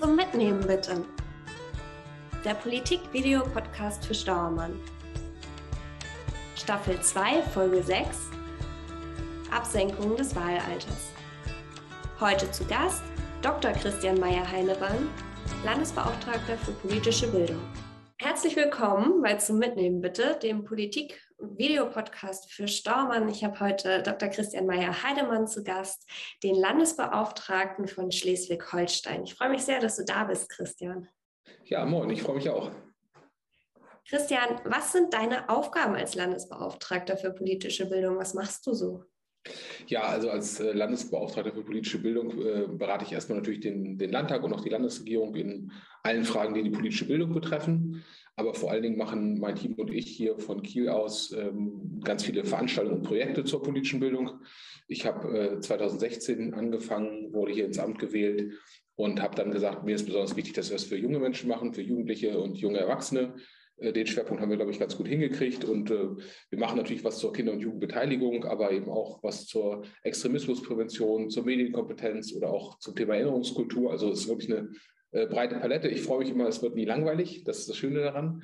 zum Mitnehmen bitte. Der Politik-Video-Podcast für Stauermann. Staffel 2, Folge 6. Absenkung des Wahlalters. Heute zu Gast Dr. Christian Meyer-Heinemann, Landesbeauftragter für politische Bildung. Herzlich willkommen bei Zum Mitnehmen bitte, dem Politik-Videopodcast für Staumann. Ich habe heute Dr. Christian Meyer-Heidemann zu Gast, den Landesbeauftragten von Schleswig-Holstein. Ich freue mich sehr, dass du da bist, Christian. Ja, moin, ich freue mich auch. Christian, was sind deine Aufgaben als Landesbeauftragter für politische Bildung? Was machst du so? Ja, also als äh, Landesbeauftragter für politische Bildung äh, berate ich erstmal natürlich den, den Landtag und auch die Landesregierung in allen Fragen, die die politische Bildung betreffen. Aber vor allen Dingen machen mein Team und ich hier von Kiel aus ähm, ganz viele Veranstaltungen und Projekte zur politischen Bildung. Ich habe äh, 2016 angefangen, wurde hier ins Amt gewählt und habe dann gesagt, mir ist besonders wichtig, dass wir es für junge Menschen machen, für Jugendliche und junge Erwachsene. Äh, den Schwerpunkt haben wir, glaube ich, ganz gut hingekriegt. Und äh, wir machen natürlich was zur Kinder- und Jugendbeteiligung, aber eben auch was zur Extremismusprävention, zur Medienkompetenz oder auch zum Thema Erinnerungskultur. Also es ist wirklich eine äh, breite Palette. Ich freue mich immer, es wird nie langweilig. Das ist das Schöne daran.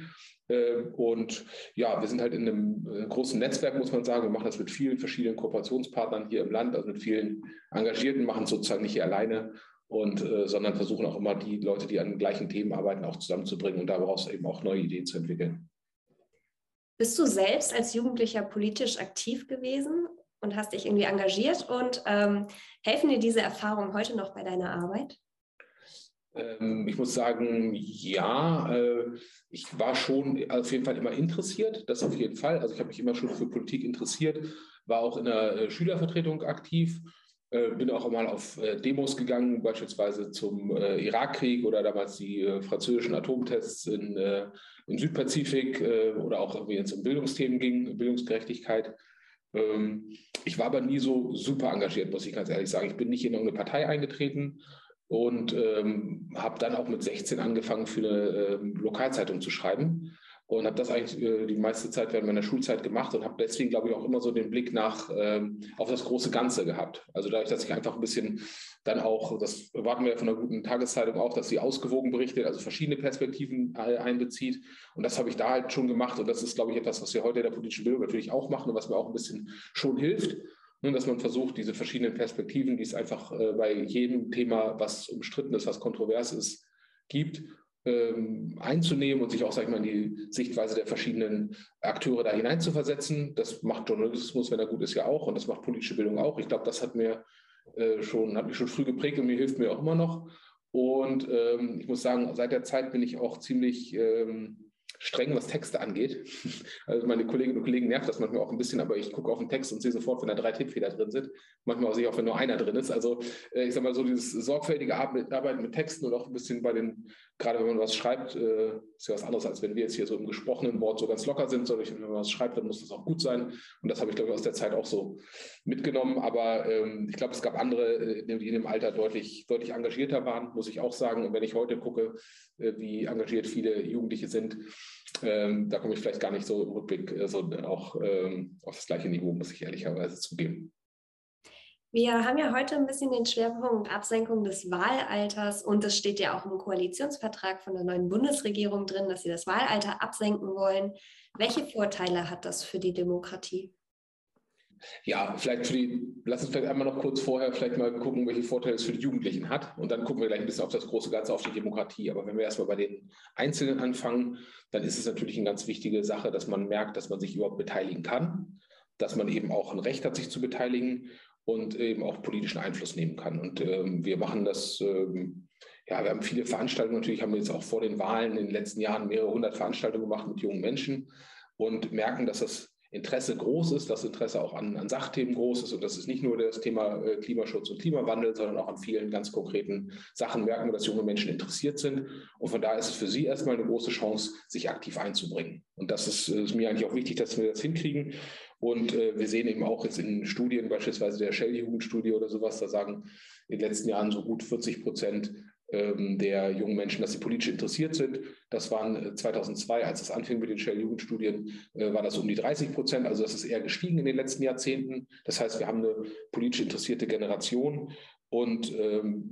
Äh, und ja, wir sind halt in einem äh, großen Netzwerk, muss man sagen. Wir machen das mit vielen verschiedenen Kooperationspartnern hier im Land, also mit vielen Engagierten, machen es sozusagen nicht hier alleine und äh, sondern versuchen auch immer die Leute, die an den gleichen Themen arbeiten, auch zusammenzubringen und daraus eben auch neue Ideen zu entwickeln. Bist du selbst als Jugendlicher politisch aktiv gewesen und hast dich irgendwie engagiert und ähm, helfen dir diese Erfahrungen heute noch bei deiner Arbeit? Ähm, ich muss sagen, ja, äh, ich war schon auf jeden Fall immer interessiert, das auf jeden Fall. Also ich habe mich immer schon für Politik interessiert, war auch in der äh, Schülervertretung aktiv äh, bin auch mal auf Demos gegangen, beispielsweise zum Irakkrieg oder damals die französischen Atomtests in, im Südpazifik oder auch wenn es um Bildungsthemen ging, Bildungsgerechtigkeit. Ähm, ich war aber nie so super engagiert, muss ich ganz ehrlich sagen. Ich bin nicht in irgendeine Partei eingetreten und ähm, habe dann auch mit 16 angefangen, für eine ähm, Lokalzeitung zu schreiben und habe das eigentlich äh, die meiste Zeit während meiner Schulzeit gemacht und habe deswegen, glaube ich, auch immer so den Blick nach ähm, auf das große Ganze gehabt. Also dadurch, dass ich einfach ein bisschen dann auch, das erwarten wir ja von einer guten Tageszeitung auch, dass sie ausgewogen berichtet, also verschiedene Perspektiven einbezieht. Und das habe ich da halt schon gemacht. Und das ist, glaube ich, etwas, was wir heute in der politischen Bildung natürlich auch machen und was mir auch ein bisschen schon hilft. Nun, dass man versucht, diese verschiedenen Perspektiven, die es einfach äh, bei jedem Thema, was umstritten ist, was kontrovers ist, gibt ähm, einzunehmen und sich auch, sag ich mal, in die Sichtweise der verschiedenen Akteure da hineinzuversetzen. Das macht Journalismus, wenn er gut ist, ja auch und das macht politische Bildung auch. Ich glaube, das hat mir äh, schon, hat mich schon früh geprägt und mir hilft mir auch immer noch. Und ähm, ich muss sagen, seit der Zeit bin ich auch ziemlich ähm, streng, was Texte angeht. Also meine Kolleginnen und Kollegen nervt das manchmal auch ein bisschen, aber ich gucke auf den Text und sehe sofort, wenn da drei Tippfehler drin sind. Manchmal sehe ich auch, wenn nur einer drin ist. Also äh, ich sage mal so dieses sorgfältige Arbeiten mit Texten und auch ein bisschen bei den, gerade wenn man was schreibt, äh, ist ja was anderes, als wenn wir jetzt hier so im gesprochenen Wort so ganz locker sind, sondern wenn man was schreibt, dann muss das auch gut sein. Und das habe ich, glaube ich, aus der Zeit auch so mitgenommen. Aber ähm, ich glaube, es gab andere, äh, die in dem Alter deutlich, deutlich engagierter waren, muss ich auch sagen. Und wenn ich heute gucke, wie engagiert viele Jugendliche sind, ähm, da komme ich vielleicht gar nicht so im Rückblick äh, so auch ähm, auf das gleiche Niveau, muss ich ehrlicherweise zugeben. Wir haben ja heute ein bisschen den Schwerpunkt Absenkung des Wahlalters und es steht ja auch im Koalitionsvertrag von der neuen Bundesregierung drin, dass sie das Wahlalter absenken wollen. Welche Vorteile hat das für die Demokratie? Ja, vielleicht für die, lass uns vielleicht einmal noch kurz vorher vielleicht mal gucken, welche Vorteile es für die Jugendlichen hat. Und dann gucken wir gleich ein bisschen auf das große Ganze, auf die Demokratie. Aber wenn wir erstmal bei den Einzelnen anfangen, dann ist es natürlich eine ganz wichtige Sache, dass man merkt, dass man sich überhaupt beteiligen kann, dass man eben auch ein Recht hat, sich zu beteiligen und eben auch politischen Einfluss nehmen kann. Und ähm, wir machen das, ähm, ja, wir haben viele Veranstaltungen, natürlich haben wir jetzt auch vor den Wahlen in den letzten Jahren mehrere hundert Veranstaltungen gemacht mit jungen Menschen und merken, dass das Interesse groß ist, das Interesse auch an, an Sachthemen groß ist und das ist nicht nur das Thema äh, Klimaschutz und Klimawandel, sondern auch an vielen ganz konkreten Sachen merken dass junge Menschen interessiert sind. Und von daher ist es für sie erstmal eine große Chance, sich aktiv einzubringen. Und das ist, ist mir eigentlich auch wichtig, dass wir das hinkriegen. Und äh, wir sehen eben auch jetzt in Studien, beispielsweise der Shell-Jugendstudie oder sowas, da sagen in den letzten Jahren so gut 40 Prozent der jungen Menschen, dass sie politisch interessiert sind. Das waren 2002, äh, als es anfing mit den Shell-Jugendstudien, äh, war das um die 30 Prozent. Also das ist eher gestiegen in den letzten Jahrzehnten. Das heißt, wir haben eine politisch interessierte Generation. Und ähm,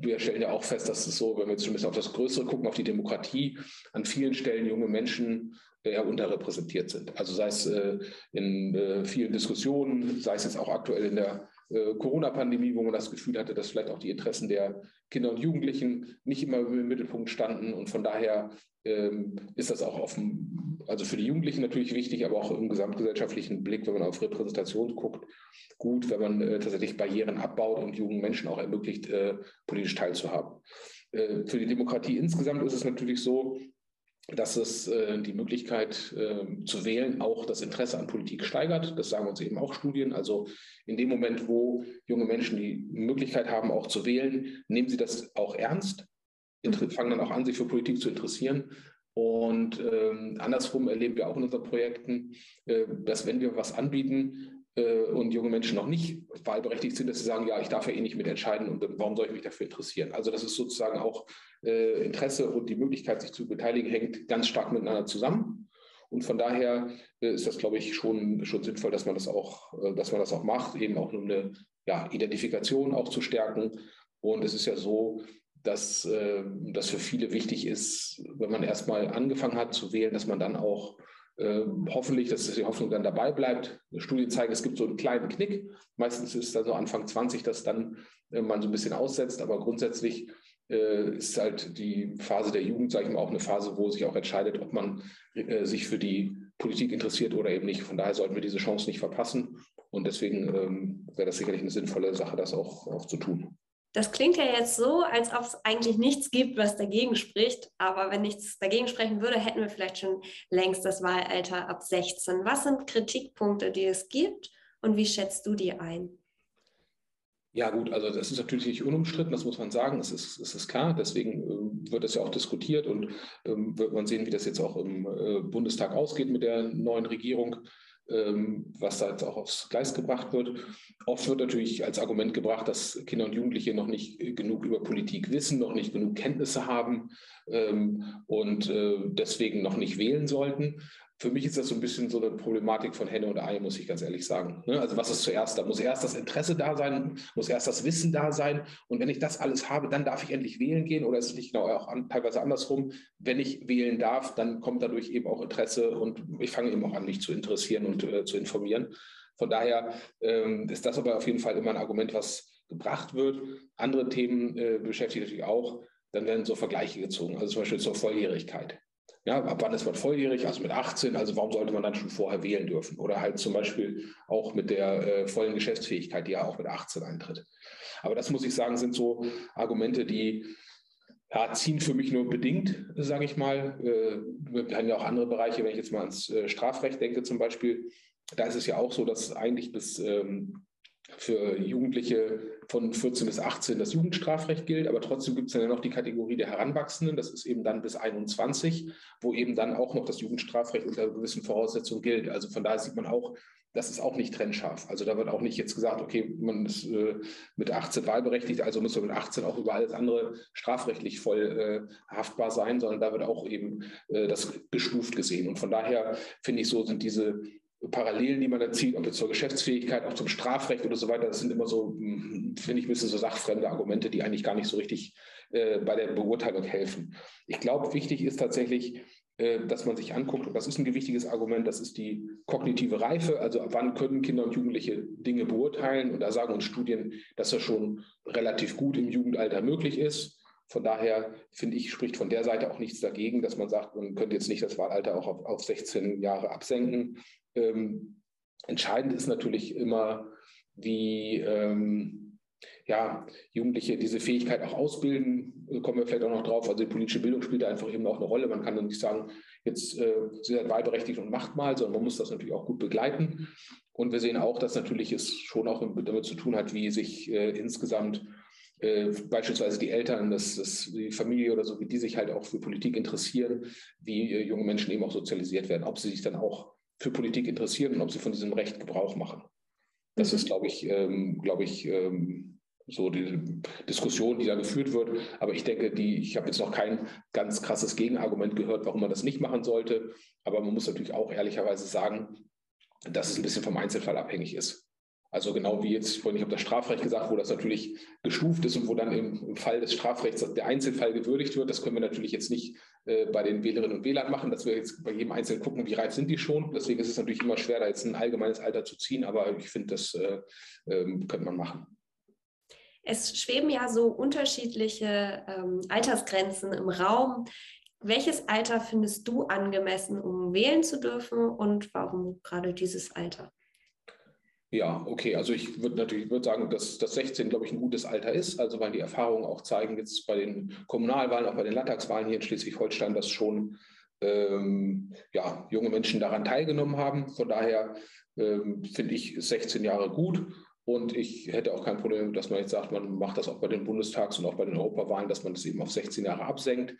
wir stellen ja auch fest, dass es so, wenn wir jetzt zumindest auf das Größere gucken, auf die Demokratie, an vielen Stellen junge Menschen eher unterrepräsentiert sind. Also sei es äh, in äh, vielen Diskussionen, sei es jetzt auch aktuell in der äh, Corona-Pandemie, wo man das Gefühl hatte, dass vielleicht auch die Interessen der Kinder und Jugendlichen nicht immer im Mittelpunkt standen. Und von daher ähm, ist das auch offen, also für die Jugendlichen natürlich wichtig, aber auch im gesamtgesellschaftlichen Blick, wenn man auf Repräsentation guckt, gut, wenn man äh, tatsächlich Barrieren abbaut und jungen Menschen auch ermöglicht, äh, politisch teilzuhaben. Äh, für die Demokratie insgesamt ist es natürlich so, dass es äh, die Möglichkeit äh, zu wählen auch das Interesse an Politik steigert. Das sagen uns eben auch Studien. Also in dem Moment, wo junge Menschen die Möglichkeit haben, auch zu wählen, nehmen sie das auch ernst, fangen dann auch an, sich für Politik zu interessieren. Und ähm, andersrum erleben wir auch in unseren Projekten, äh, dass wenn wir was anbieten, äh, und junge Menschen noch nicht wahlberechtigt sind, dass sie sagen, ja, ich darf ja eh nicht mitentscheiden und warum soll ich mich dafür interessieren? Also das ist sozusagen auch äh, Interesse und die Möglichkeit, sich zu beteiligen, hängt ganz stark miteinander zusammen. Und von daher äh, ist das, glaube ich, schon, schon sinnvoll, dass man das auch, äh, dass man das auch macht, eben auch um eine ja, Identifikation auch zu stärken. Und es ist ja so, dass äh, das für viele wichtig ist, wenn man erstmal angefangen hat zu wählen, dass man dann auch hoffentlich, dass die Hoffnung dann dabei bleibt. Studien zeigen, es gibt so einen kleinen Knick. Meistens ist dann so Anfang 20, dass dann äh, man so ein bisschen aussetzt. Aber grundsätzlich äh, ist halt die Phase der Jugend, sage ich mal, auch eine Phase, wo sich auch entscheidet, ob man äh, sich für die Politik interessiert oder eben nicht. Von daher sollten wir diese Chance nicht verpassen. Und deswegen ähm, wäre das sicherlich eine sinnvolle Sache, das auch, auch zu tun. Das klingt ja jetzt so, als ob es eigentlich nichts gibt, was dagegen spricht. Aber wenn nichts dagegen sprechen würde, hätten wir vielleicht schon längst das Wahlalter ab 16. Was sind Kritikpunkte, die es gibt und wie schätzt du die ein? Ja gut, also das ist natürlich nicht unumstritten, das muss man sagen, es ist, es ist klar, deswegen äh, wird das ja auch diskutiert und ähm, wird man sehen, wie das jetzt auch im äh, Bundestag ausgeht mit der neuen Regierung. Ähm, was da jetzt auch aufs Gleis gebracht wird. Oft wird natürlich als Argument gebracht, dass Kinder und Jugendliche noch nicht genug über Politik wissen, noch nicht genug Kenntnisse haben ähm, und äh, deswegen noch nicht wählen sollten für mich ist das so ein bisschen so eine Problematik von Henne und Ei, muss ich ganz ehrlich sagen. Ne? Also was ist zuerst? Da muss erst das Interesse da sein, muss erst das Wissen da sein. Und wenn ich das alles habe, dann darf ich endlich wählen gehen. Oder ist es nicht genau auch an, teilweise andersrum? Wenn ich wählen darf, dann kommt dadurch eben auch Interesse und ich fange eben auch an, mich zu interessieren und äh, zu informieren. Von daher ähm, ist das aber auf jeden Fall immer ein Argument, was gebracht wird. Andere Themen äh, beschäftigen natürlich auch. Dann werden so Vergleiche gezogen, also zum Beispiel zur Volljährigkeit. Ja, ab wann ist man volljährig? Also mit 18. Also warum sollte man dann schon vorher wählen dürfen? Oder halt zum Beispiel auch mit der äh, vollen Geschäftsfähigkeit, die ja auch mit 18 eintritt. Aber das muss ich sagen, sind so Argumente, die ja, ziehen für mich nur bedingt, sage ich mal. Äh, wir haben ja auch andere Bereiche, wenn ich jetzt mal ans äh, Strafrecht denke zum Beispiel. Da ist es ja auch so, dass eigentlich bis ähm, für Jugendliche von 14 bis 18 das Jugendstrafrecht gilt, aber trotzdem gibt es dann noch die Kategorie der Heranwachsenden, das ist eben dann bis 21, wo eben dann auch noch das Jugendstrafrecht unter gewissen Voraussetzungen gilt. Also von daher sieht man auch, das ist auch nicht trennscharf. Also da wird auch nicht jetzt gesagt, okay, man ist äh, mit 18 wahlberechtigt, also muss man mit 18 auch über alles andere strafrechtlich voll äh, haftbar sein, sondern da wird auch eben äh, das gestuft gesehen. Und von daher finde ich so, sind diese Parallelen, die man da zieht, ob jetzt zur Geschäftsfähigkeit, auch zum Strafrecht oder so weiter, das sind immer so, hm, finde ich, ein bisschen so sachfremde Argumente, die eigentlich gar nicht so richtig äh, bei der Beurteilung helfen. Ich glaube, wichtig ist tatsächlich, äh, dass man sich anguckt, und das ist ein gewichtiges Argument, das ist die kognitive Reife, also ab wann können Kinder und Jugendliche Dinge beurteilen. Und da sagen uns Studien, dass das schon relativ gut im Jugendalter möglich ist. Von daher finde ich, spricht von der Seite auch nichts dagegen, dass man sagt, man könnte jetzt nicht das Wahlalter auch auf, auf 16 Jahre absenken. Ähm, entscheidend ist natürlich immer, wie ähm, ja, Jugendliche diese Fähigkeit auch ausbilden, da kommen wir vielleicht auch noch drauf. Also die politische Bildung spielt da einfach eben auch eine Rolle. Man kann dann nicht sagen, jetzt äh, Sie sind wahlberechtigt und macht mal, sondern man muss das natürlich auch gut begleiten. Und wir sehen auch, dass natürlich es schon auch damit zu tun hat, wie sich äh, insgesamt äh, beispielsweise die Eltern, das, das, die Familie oder so, wie die sich halt auch für Politik interessieren, wie äh, junge Menschen eben auch sozialisiert werden, ob sie sich dann auch für Politik interessieren und ob sie von diesem Recht Gebrauch machen. Das mhm. ist, glaube ich, ähm, glaube ich, ähm, so die Diskussion, die da geführt wird. Aber ich denke, die, ich habe jetzt noch kein ganz krasses Gegenargument gehört, warum man das nicht machen sollte. Aber man muss natürlich auch ehrlicherweise sagen, dass es ein bisschen vom Einzelfall abhängig ist. Also genau wie jetzt, vorhin ich habe das Strafrecht gesagt, wo das natürlich gestuft ist und wo dann im, Fall des Strafrechts der Einzelfall gewürdigt wird. Das können wir natürlich jetzt nicht äh, bei den Wählerinnen und Wählern machen, dass wir jetzt bei jedem Einzelnen gucken, wie reif sind die schon. Deswegen ist es natürlich immer schwer, da jetzt ein allgemeines Alter zu ziehen, aber ich finde, das äh, äh, könnte man machen. Es schweben ja so unterschiedliche ähm, Altersgrenzen im Raum. Welches Alter findest du angemessen, um wählen zu dürfen und warum gerade dieses Alter? Ja, okay. Also ich würde natürlich würd sagen, dass das 16, glaube ich, ein gutes Alter ist. Also weil die Erfahrungen auch zeigen, jetzt bei den Kommunalwahlen, auch bei den Landtagswahlen hier in Schleswig-Holstein, dass schon ähm, ja, junge Menschen daran teilgenommen haben. Von daher ähm, finde ich 16 Jahre gut. Und ich hätte auch kein Problem, dass man jetzt sagt, man macht das auch bei den Bundestags- und auch bei den Europawahlen, dass man das eben auf 16 Jahre absenkt.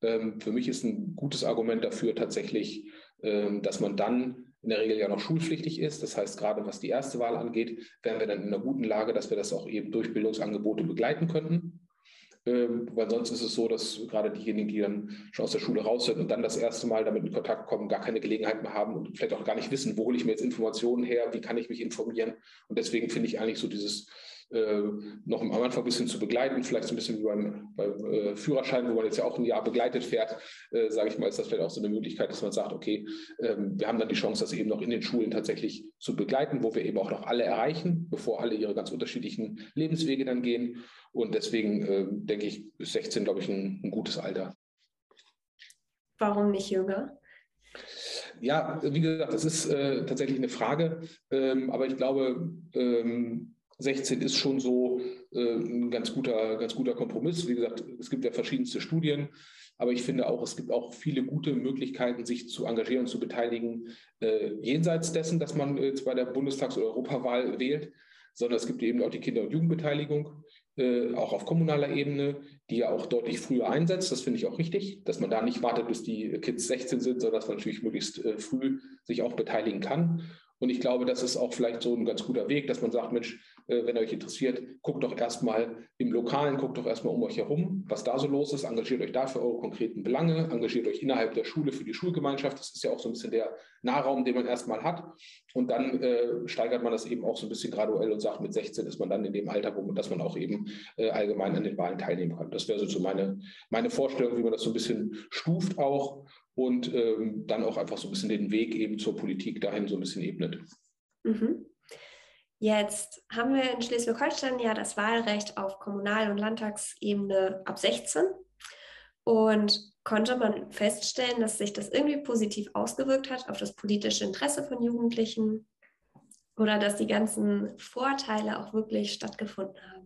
Ähm, für mich ist ein gutes Argument dafür tatsächlich, ähm, dass man dann in der Regel ja noch schulpflichtig ist. Das heißt, gerade was die erste Wahl angeht, wären wir dann in einer guten Lage, dass wir das auch eben durch Bildungsangebote begleiten könnten. Ähm, weil sonst ist es so, dass gerade diejenigen, die dann schon aus der Schule raus sind und dann das erste Mal damit in Kontakt kommen, gar keine Gelegenheit mehr haben und vielleicht auch gar nicht wissen, wo hole ich mir jetzt Informationen her, wie kann ich mich informieren. Und deswegen finde ich eigentlich so dieses äh, noch am Anfang ein bisschen zu begleiten, vielleicht so ein bisschen wie beim, beim äh, Führerschein, wo man jetzt ja auch ein Jahr begleitet fährt, äh, sage ich mal, ist das vielleicht auch so eine Möglichkeit, dass man sagt, okay, ähm, wir haben dann die Chance, das eben noch in den Schulen tatsächlich zu begleiten, wo wir eben auch noch alle erreichen, bevor alle ihre ganz unterschiedlichen Lebenswege dann gehen. Und deswegen äh, denke ich, ist 16, glaube ich, ein, ein gutes Alter. Warum nicht jünger? Ja, wie gesagt, das ist äh, tatsächlich eine Frage. Ähm, aber ich glaube, ähm, 16 ist schon so äh, ein ganz guter, ganz guter Kompromiss. Wie gesagt, es gibt ja verschiedenste Studien, aber ich finde auch, es gibt auch viele gute Möglichkeiten, sich zu engagieren und zu beteiligen, äh, jenseits dessen, dass man jetzt bei der Bundestags- oder Europawahl wählt, sondern es gibt eben auch die Kinder- und Jugendbeteiligung, äh, auch auf kommunaler Ebene, die ja auch deutlich früher einsetzt. Das finde ich auch richtig, dass man da nicht wartet, bis die Kids 16 sind, sondern dass man natürlich möglichst äh, früh sich auch beteiligen kann. Und ich glaube, das ist auch vielleicht so ein ganz guter Weg, dass man sagt, Mensch, äh, wenn euch interessiert, guckt doch erstmal im Lokalen, guckt doch erstmal um euch herum, was da so los ist, engagiert euch da für eure konkreten Belange, engagiert euch innerhalb der Schule für die Schulgemeinschaft. Das ist ja auch so ein bisschen der Nahraum, den man erstmal hat. Und dann äh, steigert man das eben auch so ein bisschen graduell und sagt, mit 16 ist man dann in dem Alter, wo man, dass man auch eben äh, allgemein an den Wahlen teilnehmen kann. Das wäre so meine, meine Vorstellung, wie man das so ein bisschen stuft auch und ähm, dann auch einfach so ein bisschen den Weg eben zur Politik dahin so ein bisschen ebnet. Mhm. Jetzt haben wir in Schleswig-Holstein ja das Wahlrecht auf Kommunal- und Landtagsebene ab 16 und konnte man feststellen, dass sich das irgendwie positiv ausgewirkt hat auf das politische Interesse von Jugendlichen oder dass die ganzen Vorteile auch wirklich stattgefunden haben.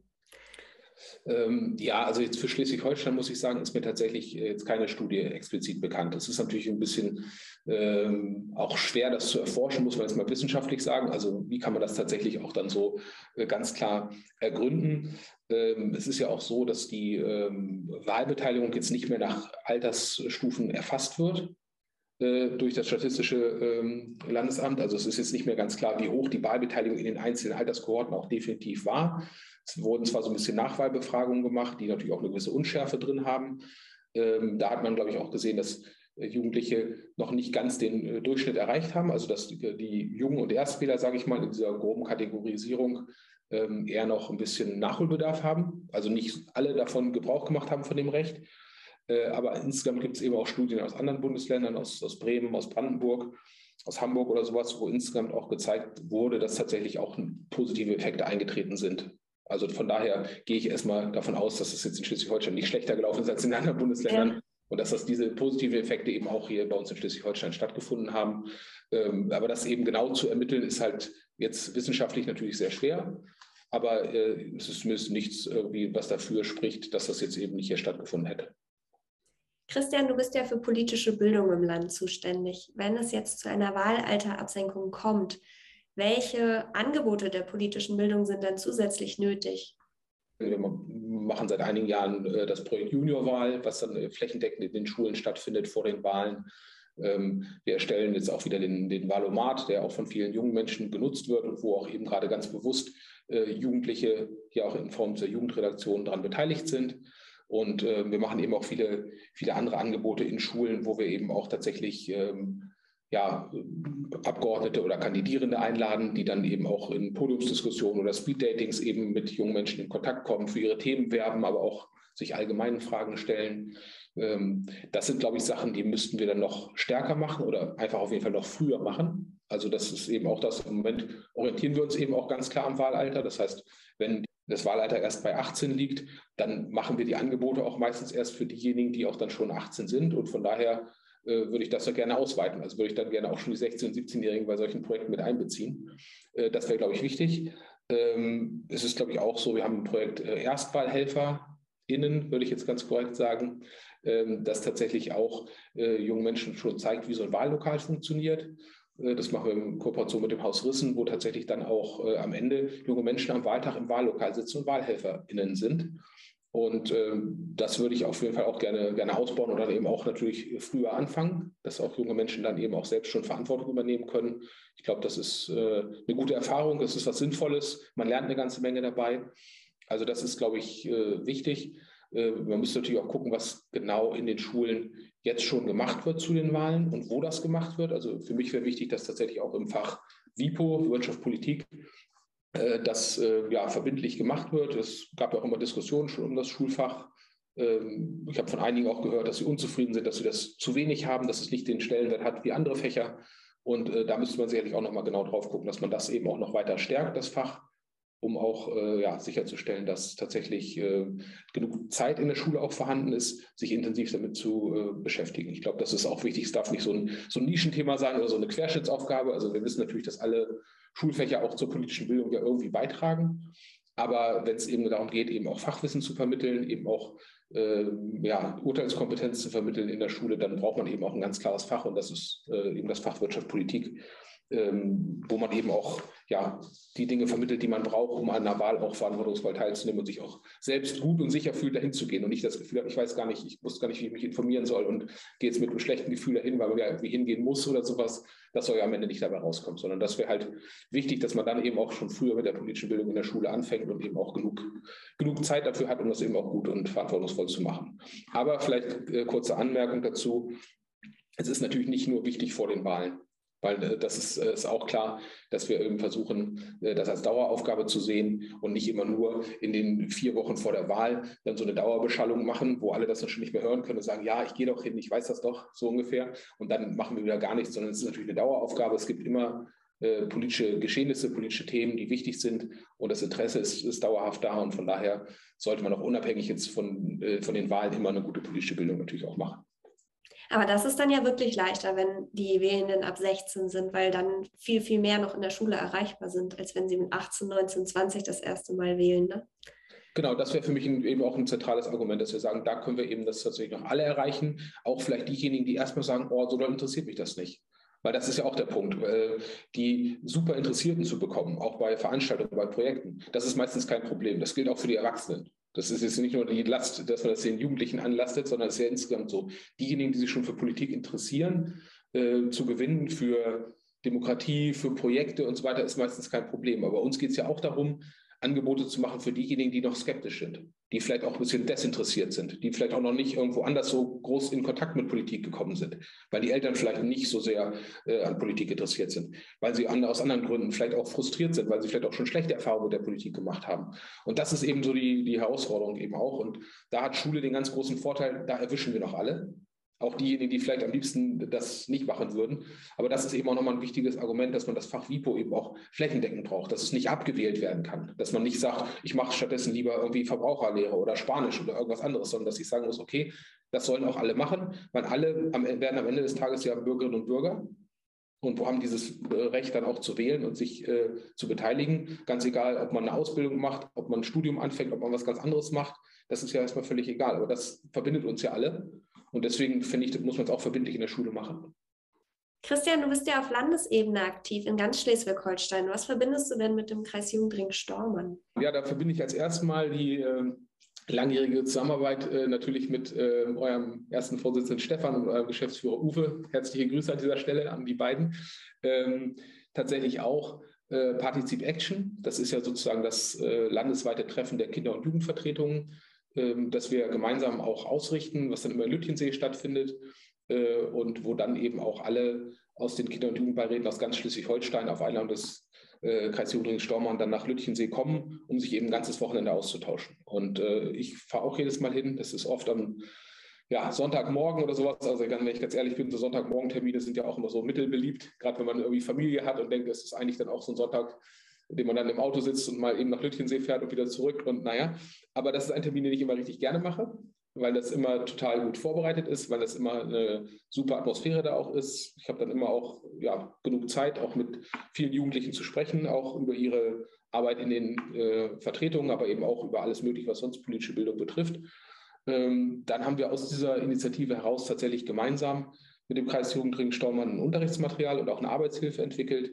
Ähm, ja, also jetzt für Schleswig-Holstein muss ich sagen, ist mir tatsächlich äh, jetzt keine Studie explizit bekannt. Es ist natürlich ein bisschen ähm, auch schwer, das zu erforschen, muss man jetzt mal wissenschaftlich sagen. Also wie kann man das tatsächlich auch dann so äh, ganz klar ergründen? Ähm, es ist ja auch so, dass die ähm, Wahlbeteiligung jetzt nicht mehr nach Altersstufen erfasst wird durch das Statistische ähm, Landesamt. Also es ist jetzt nicht mehr ganz klar, wie hoch die Wahlbeteiligung in den einzelnen Alterskohorten auch definitiv war. Es wurden zwar so ein bisschen Nachwahlbefragungen gemacht, die natürlich auch eine gewisse Unschärfe drin haben. Ähm, da hat man, glaube ich, auch gesehen, dass äh, Jugendliche noch nicht ganz den äh, Durchschnitt erreicht haben. Also dass die, die Jungen und Erstwähler, sage ich mal, in dieser groben Kategorisierung ähm, eher noch ein bisschen Nachholbedarf haben. Also nicht alle davon Gebrauch gemacht haben von dem Recht. Äh, aber insgesamt gibt es eben auch Studien aus anderen Bundesländern, aus, aus Bremen, aus Brandenburg, aus Hamburg oder sowas, wo insgesamt auch gezeigt wurde, dass tatsächlich auch positive Effekte eingetreten sind. Also von daher gehe ich erstmal davon aus, dass es jetzt in Schleswig-Holstein nicht schlechter gelaufen ist als in anderen Bundesländern ja. und dass das diese positiven Effekte eben auch hier bei uns in Schleswig-Holstein stattgefunden haben. Ähm, aber das eben genau zu ermitteln, ist halt jetzt wissenschaftlich natürlich sehr schwer. Aber äh, es ist zumindest nichts, irgendwie, was dafür spricht, dass das jetzt eben nicht hier stattgefunden hätte. Christian, du bist ja für politische Bildung im Land zuständig. Wenn es jetzt zu einer Wahlalterabsenkung kommt, welche Angebote der politischen Bildung sind dann zusätzlich nötig? Wir machen seit einigen Jahren äh, das Projekt Juniorwahl, was dann äh, flächendeckend in den Schulen stattfindet vor den Wahlen. Ähm, wir erstellen jetzt auch wieder den, den Valomat, der auch von vielen jungen Menschen genutzt wird und wo auch eben gerade ganz bewusst äh, Jugendliche hier auch in Form der Jugendredaktion daran beteiligt sind. Und wir machen eben auch viele, viele andere Angebote in Schulen, wo wir eben auch tatsächlich ähm, ja, Abgeordnete oder Kandidierende einladen, die dann eben auch in Podiumsdiskussionen oder Speeddatings eben mit jungen Menschen in Kontakt kommen, für ihre Themen werben, aber auch sich allgemeinen Fragen stellen. Ähm, das sind, glaube ich, Sachen, die müssten wir dann noch stärker machen oder einfach auf jeden Fall noch früher machen. Also das ist eben auch das, im Moment orientieren wir uns eben auch ganz klar am Wahlalter. Das heißt, wenn das Wahlalter erst bei 18 liegt, dann machen wir die Angebote auch meistens erst für diejenigen, die auch dann schon 18 sind. Und von daher äh, würde ich das ja gerne ausweiten. Also würde ich dann gerne auch schon die 16- und 17-Jährigen bei solchen Projekten mit einbeziehen. Äh, das wäre, glaube ich, wichtig. Ähm, es ist, glaube ich, auch so, wir haben ein Projekt äh, ErstwahlhelferInnen, würde ich jetzt ganz korrekt sagen, ähm, das tatsächlich auch jungen Menschen schon zeigt, wie so ein Wahllokal funktioniert. Das machen wir in Kooperation mit dem Haus Rissen, wo tatsächlich dann auch am Ende junge Menschen am Wahltag im Wahllokal sitzen und WahlhelferInnen sind. Und ähm, das würde ich auf jeden Fall auch gerne, gerne ausbauen und dann eben auch natürlich früher anfangen, dass auch junge Menschen dann eben auch selbst schon Verantwortung übernehmen können. Ich glaube, das ist äh, eine gute Erfahrung, das ist was Sinnvolles. Man lernt eine ganze Menge dabei. Also das ist, glaube ich, äh, wichtig. Äh, man müsste natürlich auch gucken, was genau in den Schulen jetzt schon gemacht wird zu den Wahlen und wo das gemacht wird. Also für mich wäre wichtig, dass tatsächlich auch im Fach WIPO, Wirtschaft, Politik, äh, das äh, ja, verbindlich gemacht wird. Es gab ja auch immer Diskussionen schon um das Schulfach. Ähm, ich habe von einigen auch gehört, dass sie unzufrieden sind, dass sie das zu wenig haben, dass es nicht den Stellenwert hat wie andere Fächer. Und äh, da müsste man sicherlich auch nochmal genau drauf gucken, dass man das eben auch noch weiter stärkt, das Fach, um auch ja, sicherzustellen, dass tatsächlich genug Zeit in der Schule auch vorhanden ist, sich intensiv damit zu beschäftigen. Ich glaube, das ist auch wichtig. Es darf nicht so ein, so ein Nischenthema sein oder so eine Querschnittsaufgabe. Also wir wissen natürlich, dass alle Schulfächer auch zur politischen Bildung ja irgendwie beitragen. Aber wenn es eben darum geht, eben auch Fachwissen zu vermitteln, eben auch äh, ja, Urteilskompetenz zu vermitteln in der Schule, dann braucht man eben auch ein ganz klares Fach und das ist äh, eben das Fach Wirtschaft Politik ähm, wo man eben auch ja, die Dinge vermittelt, die man braucht, um an einer Wahl auch verantwortungsvoll teilzunehmen und sich auch selbst gut und sicher fühlt, dahin zu gehen und nicht das Gefühl hat, ich weiß gar nicht, ich wusste gar nicht, wie ich mich informieren soll und gehe jetzt mit einem schlechten Gefühl dahin, weil man ja irgendwie hingehen muss oder sowas. Das soll ja am Ende nicht dabei rauskommen, sondern das wäre halt wichtig, dass man dann eben auch schon früher mit der politischen Bildung in der Schule anfängt und eben auch genug, genug Zeit dafür hat, um das eben auch gut und verantwortungsvoll zu machen. Aber vielleicht äh, kurze Anmerkung dazu. Es ist natürlich nicht nur wichtig vor den Wahlen. Weil äh, das ist, äh, ist, auch klar, dass wir eben versuchen, äh, das als Daueraufgabe zu sehen und nicht immer nur in den vier Wochen vor der Wahl dann so eine Dauerbeschallung machen, wo alle das dann schon nicht mehr hören können und sagen, ja, ich gehe doch hin, ich weiß das doch, so ungefähr. Und dann machen wir wieder gar nichts, sondern es ist natürlich eine Daueraufgabe. Es gibt immer äh, politische Geschehnisse, politische Themen, die wichtig sind und das Interesse ist, ist dauerhaft da und von daher sollte man auch unabhängig jetzt von, äh, von den Wahlen immer eine gute politische Bildung natürlich auch machen. Aber das ist dann ja wirklich leichter, wenn die Wählenden ab 16 sind, weil dann viel, viel mehr noch in der Schule erreichbar sind, als wenn sie mit 18, 19, 20 das erste Mal wählen. Ne? Genau, das wäre für mich eben auch ein zentrales Argument, dass wir sagen, da können wir eben das tatsächlich noch alle erreichen. Auch vielleicht diejenigen, die erstmal sagen, oh, so interessiert mich das nicht. Weil das ist ja auch der Punkt, die super Interessierten zu bekommen, auch bei Veranstaltungen, bei Projekten. Das ist meistens kein Problem. Das gilt auch für die Erwachsenen. Das ist jetzt nicht nur die Last, dass man das den Jugendlichen anlastet, sondern es ist ja insgesamt so. Diejenigen, die sich schon für Politik interessieren, äh, zu gewinnen für Demokratie, für Projekte und so weiter, ist meistens kein Problem. Aber uns geht es ja auch darum, Angebote zu machen für diejenigen, die noch skeptisch sind, die vielleicht auch ein bisschen desinteressiert sind, die vielleicht auch noch nicht irgendwo anders so groß in Kontakt mit Politik gekommen sind, weil die Eltern vielleicht nicht so sehr äh, an Politik interessiert sind, weil sie an, aus anderen Gründen vielleicht auch frustriert sind, weil sie vielleicht auch schon schlechte Erfahrungen mit der Politik gemacht haben. Und das ist eben so die, die Herausforderung eben auch. Und da hat Schule den ganz großen Vorteil, da erwischen wir noch alle. Auch diejenigen, die vielleicht am liebsten das nicht machen würden. Aber das ist eben auch nochmal ein wichtiges Argument, dass man das Fach WIPO eben auch flächendeckend braucht, dass es nicht abgewählt werden kann. Dass man nicht sagt, ich mache stattdessen lieber irgendwie Verbraucherlehre oder Spanisch oder irgendwas anderes, sondern dass ich sagen muss, okay, das sollen auch alle machen, weil alle am, werden am Ende des Tages ja Bürgerinnen und Bürger und haben dieses äh, Recht dann auch zu wählen und sich äh, zu beteiligen. Ganz egal, ob man eine Ausbildung macht, ob man ein Studium anfängt, ob man was ganz anderes macht. Das ist ja erstmal völlig egal. Aber das verbindet uns ja alle. Und deswegen finde ich, muss man es auch verbindlich in der Schule machen. Christian, du bist ja auf Landesebene aktiv in ganz Schleswig-Holstein. Was verbindest du denn mit dem Kreis Jugendring-Stormann? Ja, da verbinde ich als erstes mal die äh, langjährige Zusammenarbeit äh, natürlich mit äh, eurem ersten Vorsitzenden Stefan und eurem Geschäftsführer Uwe. Herzliche Grüße an dieser Stelle an die beiden. Ähm, tatsächlich auch äh, Partizip Action. Das ist ja sozusagen das äh, landesweite Treffen der Kinder- und Jugendvertretungen ähm, das wir gemeinsam auch ausrichten, was dann immer in Lütchensee stattfindet äh, und wo dann eben auch alle aus den Kinder- und Jugendbeiräten aus ganz Schleswig-Holstein auf Einladung des äh, Kreisjugendring Stormann dann nach Lütchensee kommen, um sich eben ein ganzes Wochenende auszutauschen. Und äh, ich fahre auch jedes Mal hin. Das ist oft am ja, Sonntagmorgen oder sowas. Also wenn ich ganz ehrlich bin, so Sonntagmorgen-Termine sind ja auch immer so mittelbeliebt, gerade wenn man irgendwie Familie hat und denkt, es ist eigentlich dann auch so ein Sonntag, in dem man dann im Auto sitzt und mal eben nach Lütchensee fährt und wieder zurück. Und naja, aber das ist ein Termin, den ich immer richtig gerne mache, weil das immer total gut vorbereitet ist, weil das immer eine super Atmosphäre da auch ist. Ich habe dann immer auch ja, genug Zeit, auch mit vielen Jugendlichen zu sprechen, auch über ihre Arbeit in den äh, Vertretungen, aber eben auch über alles Mögliche, was sonst politische Bildung betrifft. Ähm, dann haben wir aus dieser Initiative heraus tatsächlich gemeinsam mit dem Kreis Jugendring Staumann ein Unterrichtsmaterial und auch eine Arbeitshilfe entwickelt,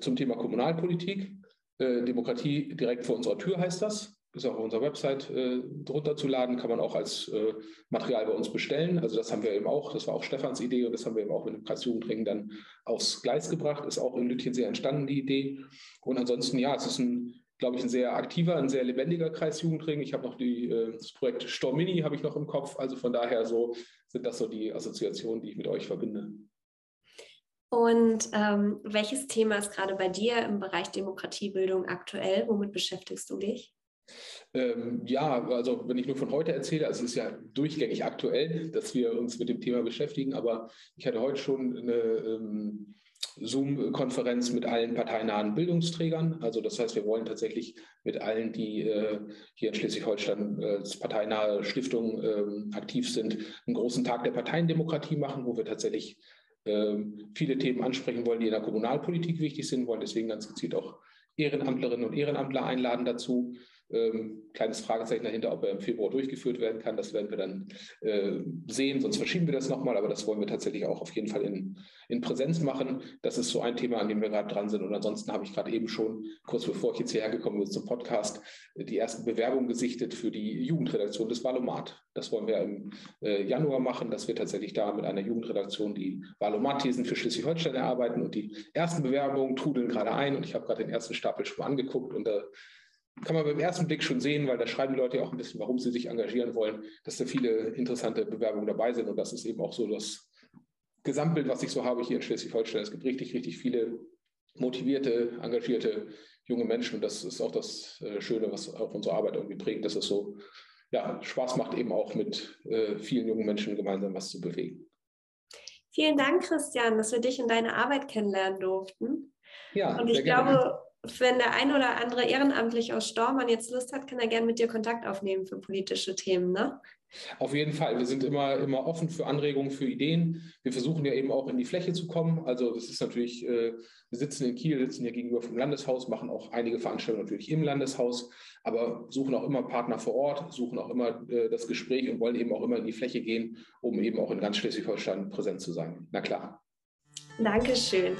zum Thema Kommunalpolitik. Äh, Demokratie direkt vor unserer Tür heißt das. Ist auch auf unserer Website äh, drunter zu laden, kann man auch als äh, Material bei uns bestellen. Also das haben wir eben auch, das war auch Stefans Idee und das haben wir eben auch mit dem Kreis Jugendring dann aufs Gleis gebracht. Ist auch in Lütchen entstanden, die Idee. Und ansonsten, ja, es ist ein, glaube ich, ein sehr aktiver, ein sehr lebendiger Kreis Jugendring. Ich habe noch die, äh, das Projekt Stormini habe ich noch im Kopf. Also von daher so sind das so die Assoziationen, die ich mit euch verbinde. Und ähm, welches Thema ist gerade bei dir im Bereich Demokratiebildung aktuell? Womit beschäftigst du dich? Ähm, ja, also wenn ich nur von heute erzähle, also es ist ja durchgängig aktuell, dass wir uns mit dem Thema beschäftigen, aber ich hatte heute schon eine ähm, Zoom-Konferenz mit allen parteinahen Bildungsträgern. Also das heißt, wir wollen tatsächlich mit allen, die äh, hier in Schleswig-Holstein als parteinahe Stiftung äh, aktiv sind, einen großen Tag der Parteiendemokratie machen, wo wir tatsächlich viele Themen ansprechen wollen, die in der Kommunalpolitik wichtig sind, wollen deswegen ganz gezielt auch Ehrenamtlerinnen und Ehrenamtler einladen dazu. Ähm, kleines Fragezeichen dahinter, ob er im Februar durchgeführt werden kann. Das werden wir dann äh, sehen, sonst verschieben wir das nochmal, aber das wollen wir tatsächlich auch auf jeden Fall in, in Präsenz machen. Das ist so ein Thema, an dem wir gerade dran sind. Und ansonsten habe ich gerade eben schon, kurz bevor ich jetzt hierher gekommen bin zum Podcast, die ersten Bewerbungen gesichtet für die Jugendredaktion des Valomat. Das wollen wir im äh, Januar machen, dass wir tatsächlich da mit einer Jugendredaktion die Valomat-Thesen für Schleswig-Holstein erarbeiten. Und die ersten Bewerbungen trudeln gerade ein. Und ich habe gerade den ersten Stapel schon mal angeguckt und da kann man beim ersten Blick schon sehen, weil da schreiben die Leute ja auch ein bisschen, warum sie sich engagieren wollen, dass da viele interessante Bewerbungen dabei sind. Und das ist eben auch so das Gesamtbild, was ich so habe hier in Schleswig-Holstein. Es gibt richtig, richtig viele motivierte, engagierte junge Menschen. Und das ist auch das äh, Schöne, was auch unsere Arbeit irgendwie prägt, dass es so ja, Spaß macht, eben auch mit äh, vielen jungen Menschen gemeinsam was zu bewegen. Vielen Dank, Christian, dass wir dich und deine Arbeit kennenlernen durften. Ja, und ich glaube, wenn der ein oder andere ehrenamtlich aus Stormann jetzt Lust hat, kann er gerne mit dir Kontakt aufnehmen für politische Themen, ne? Auf jeden Fall. Wir sind immer, immer offen für Anregungen, für Ideen. Wir versuchen ja eben auch in die Fläche zu kommen. Also das ist natürlich, äh, wir sitzen in Kiel, sitzen hier gegenüber vom Landeshaus, machen auch einige Veranstaltungen natürlich im Landeshaus, aber suchen auch immer Partner vor Ort, suchen auch immer äh, das Gespräch und wollen eben auch immer in die Fläche gehen, um eben auch in ganz Schleswig-Holstein präsent zu sein. Na klar. Dankeschön.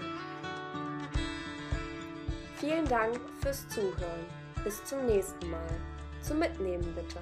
Vielen Dank fürs Zuhören. Bis zum nächsten Mal. Zum Mitnehmen bitte.